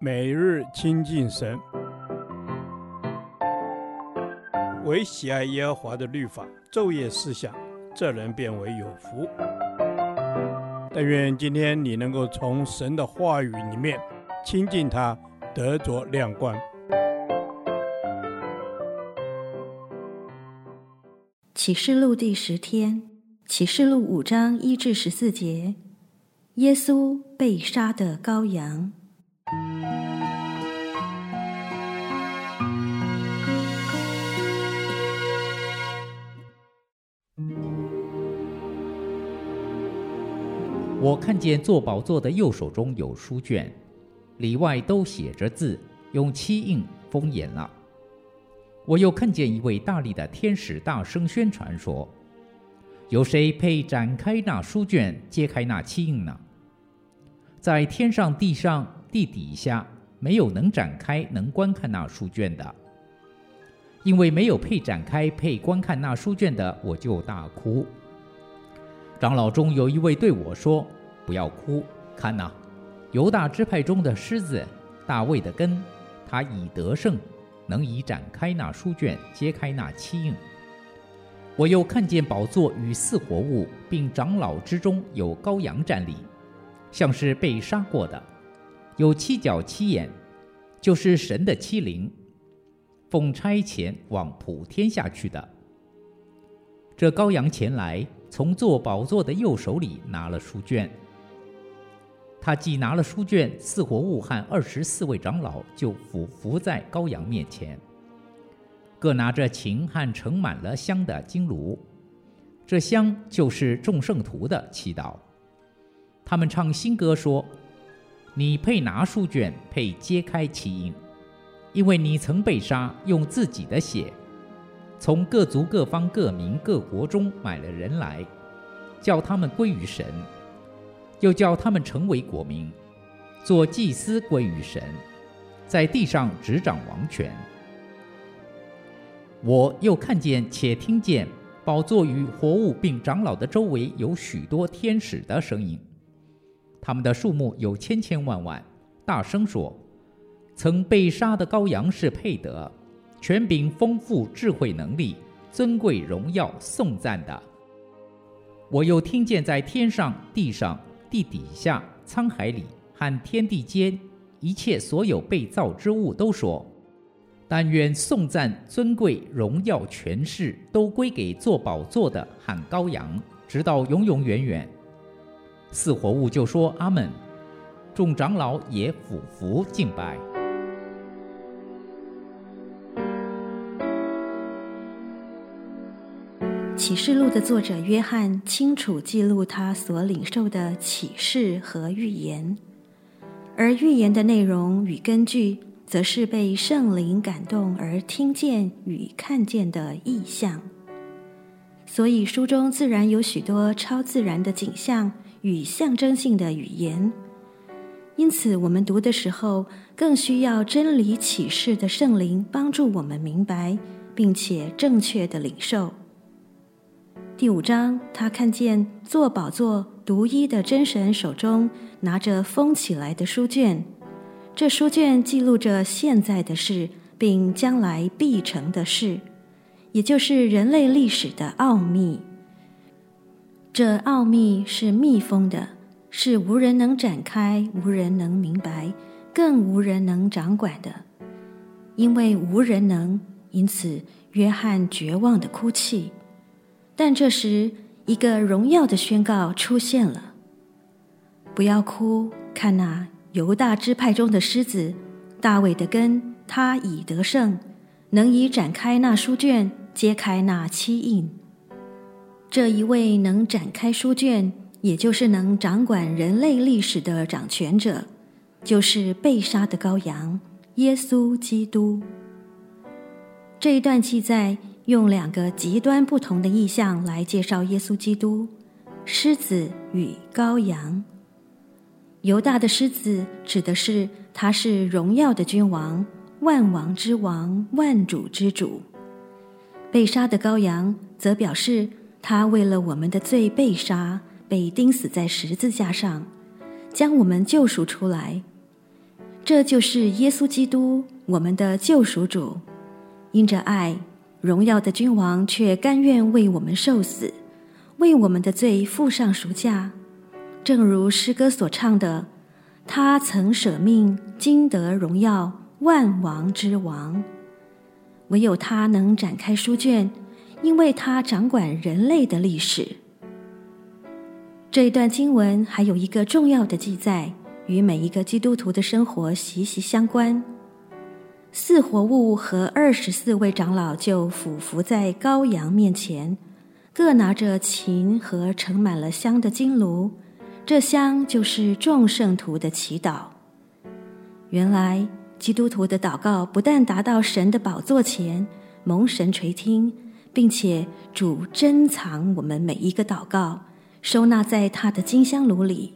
每日亲近神，唯喜爱耶和华的律法，昼夜思想，这人便为有福。但愿今天你能够从神的话语里面亲近他，得着亮光。启示录第十天，启示录五章一至十四节，耶稣被杀的羔羊。我看见坐宝座的右手中有书卷，里外都写着字，用漆印封严了。我又看见一位大力的天使大声宣传说：“有谁配展开那书卷，揭开那漆印呢？在天上、地上、地底下，没有能展开、能观看那书卷的。因为没有配展开、配观看那书卷的，我就大哭。”长老中有一位对我说：“不要哭，看呐，犹大支派中的狮子，大卫的根，他已得胜，能以展开那书卷，揭开那七印。”我又看见宝座与四活物，并长老之中有羔羊站立，像是被杀过的，有七角七眼，就是神的七灵，奉差遣往普天下去的。这羔羊前来。从坐宝座的右手里拿了书卷，他既拿了书卷，四活物和二十四位长老就俯伏在羔羊面前，各拿着琴和盛满了香的金炉，这香就是众圣徒的祈祷。他们唱新歌说：“你配拿书卷，配揭开其印，因为你曾被杀，用自己的血。”从各族、各方、各民、各国中买了人来，叫他们归于神，又叫他们成为国民，做祭司归于神，在地上执掌王权。我又看见且听见宝座与活物并长老的周围有许多天使的声音，他们的数目有千千万万，大声说：“曾被杀的羔羊是配得。”权柄、丰富、智慧、能力、尊贵、荣耀、颂赞的。我又听见在天上、地上、地底下、沧海里和天地间一切所有被造之物都说：但愿颂赞、尊贵、荣耀、权势都归给坐宝座的和羔羊，直到永永远远。四活物就说：阿门。众长老也俯伏敬拜。启示录的作者约翰清楚记录他所领受的启示和预言，而预言的内容与根据，则是被圣灵感动而听见与看见的异象。所以书中自然有许多超自然的景象与象征性的语言。因此，我们读的时候，更需要真理启示的圣灵帮助我们明白，并且正确的领受。第五章，他看见坐宝座独一的真神手中拿着封起来的书卷，这书卷记录着现在的事，并将来必成的事，也就是人类历史的奥秘。这奥秘是密封的，是无人能展开、无人能明白、更无人能掌管的。因为无人能，因此约翰绝望地哭泣。但这时，一个荣耀的宣告出现了：“不要哭，看那，犹大支派中的狮子，大卫的根，他已得胜，能以展开那书卷，揭开那漆印。这一位能展开书卷，也就是能掌管人类历史的掌权者，就是被杀的羔羊耶稣基督。”这一段记载。用两个极端不同的意象来介绍耶稣基督：狮子与羔羊。犹大的狮子指的是他是荣耀的君王，万王之王，万主之主；被杀的羔羊则表示他为了我们的罪被杀，被钉死在十字架上，将我们救赎出来。这就是耶稣基督，我们的救赎主。因着爱，荣耀的君王却甘愿为我们受死，为我们的罪付上赎价。正如诗歌所唱的：“他曾舍命，今得荣耀，万王之王。唯有他能展开书卷，因为他掌管人类的历史。”这一段经文还有一个重要的记载，与每一个基督徒的生活息息相关。四活物和二十四位长老就俯伏在羔羊面前，各拿着琴和盛满了香的金炉。这香就是众圣徒的祈祷。原来基督徒的祷告不但达到神的宝座前，蒙神垂听，并且主珍藏我们每一个祷告，收纳在他的金香炉里。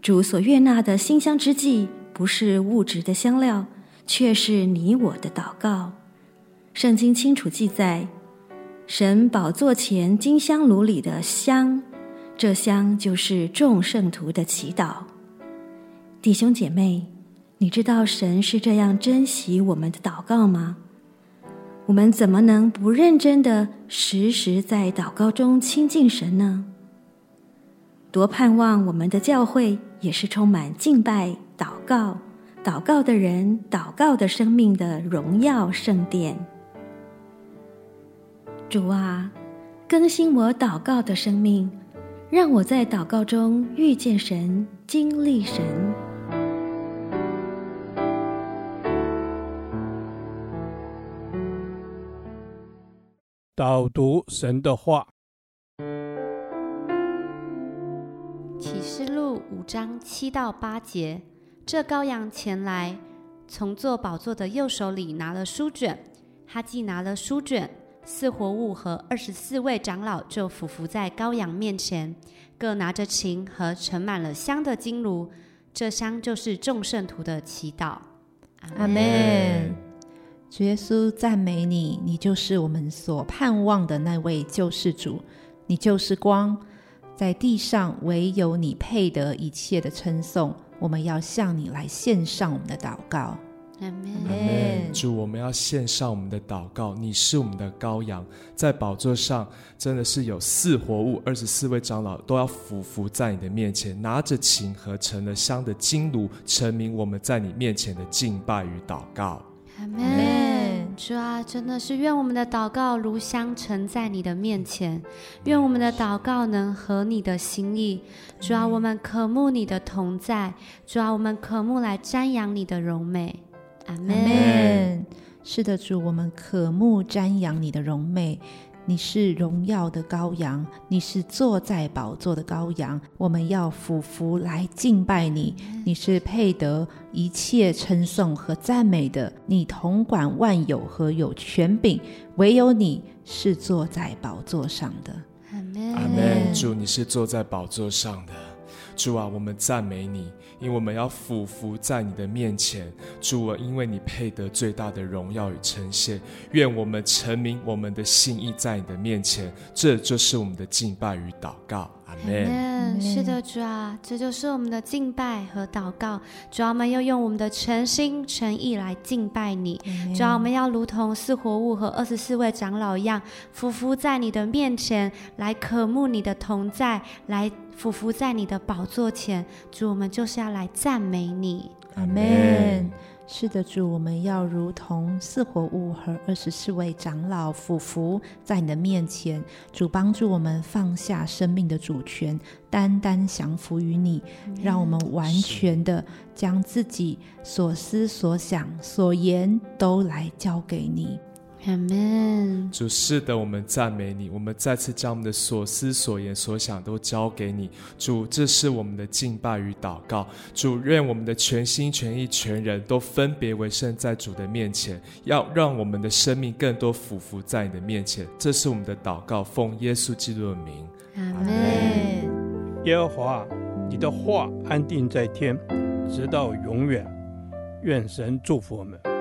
主所悦纳的馨香之祭，不是物质的香料，却是你我的祷告。圣经清楚记载，神宝座前金香炉里的香。这香就是众圣徒的祈祷，弟兄姐妹，你知道神是这样珍惜我们的祷告吗？我们怎么能不认真的时时在祷告中亲近神呢？多盼望我们的教会也是充满敬拜、祷告、祷告的人、祷告的生命的荣耀圣殿。主啊，更新我祷告的生命。让我在祷告中遇见神，经历神。导读神的话，《启示录》五章七到八节：这羔羊前来，从坐宝座的右手里拿了书卷，他既拿了书卷。四活物和二十四位长老就俯伏在羔羊面前，各拿着琴和盛满了香的金炉。这香就是众圣徒的祈祷。阿门。主耶稣赞美你，你就是我们所盼望的那位救世主，你就是光，在地上唯有你配得一切的称颂。我们要向你来献上我们的祷告。阿门。主，我们要献上我们的祷告。你是我们的羔羊，在宝座上真的是有四活物，二十四位长老都要俯伏在你的面前，拿着琴和沉了香的金炉，成明我们在你面前的敬拜与祷告。阿门。主啊，真的是愿我们的祷告如香尘在你的面前，愿我们的祷告能合你的心意。主啊，我们渴慕你的同在。主啊，我们渴慕来瞻仰你的荣美。阿门。是的，主，我们渴慕瞻仰你的荣美。你是荣耀的羔羊，你是坐在宝座的羔羊。我们要俯伏来敬拜你。你是配得一切称颂和赞美的。你统管万有和有权柄，唯有你是坐在宝座上的。阿门。阿门。主，你是坐在宝座上的。主啊，我们赞美你，因为我们要俯伏在你的面前。主啊，因为你配得最大的荣耀与称谢。愿我们陈明我们的心意在你的面前，这就是我们的敬拜与祷告。阿门。是的，主啊，这就是我们的敬拜和祷告。主啊，我们要用我们的诚心诚意来敬拜你。主啊，我们要如同四活物和二十四位长老一样，匍匐在你的面前，来渴慕你的同在，来匍匐在你的宝座前。主，我们就是要来赞美你。阿门。是的，主，我们要如同四活物和二十四位长老俯伏在你的面前。主帮助我们放下生命的主权，单单降服于你，让我们完全的将自己所思所想所言都来交给你。阿门。主，是的，我们赞美你，我们再次将我们的所思所言所想都交给你。主，这是我们的敬拜与祷告。主，愿我们的全心全意全人都分别为圣在主的面前，要让我们的生命更多俯伏在你的面前。这是我们的祷告，奉耶稣基督的名。阿门。耶和华，你的话安定在天，直到永远。愿神祝福我们。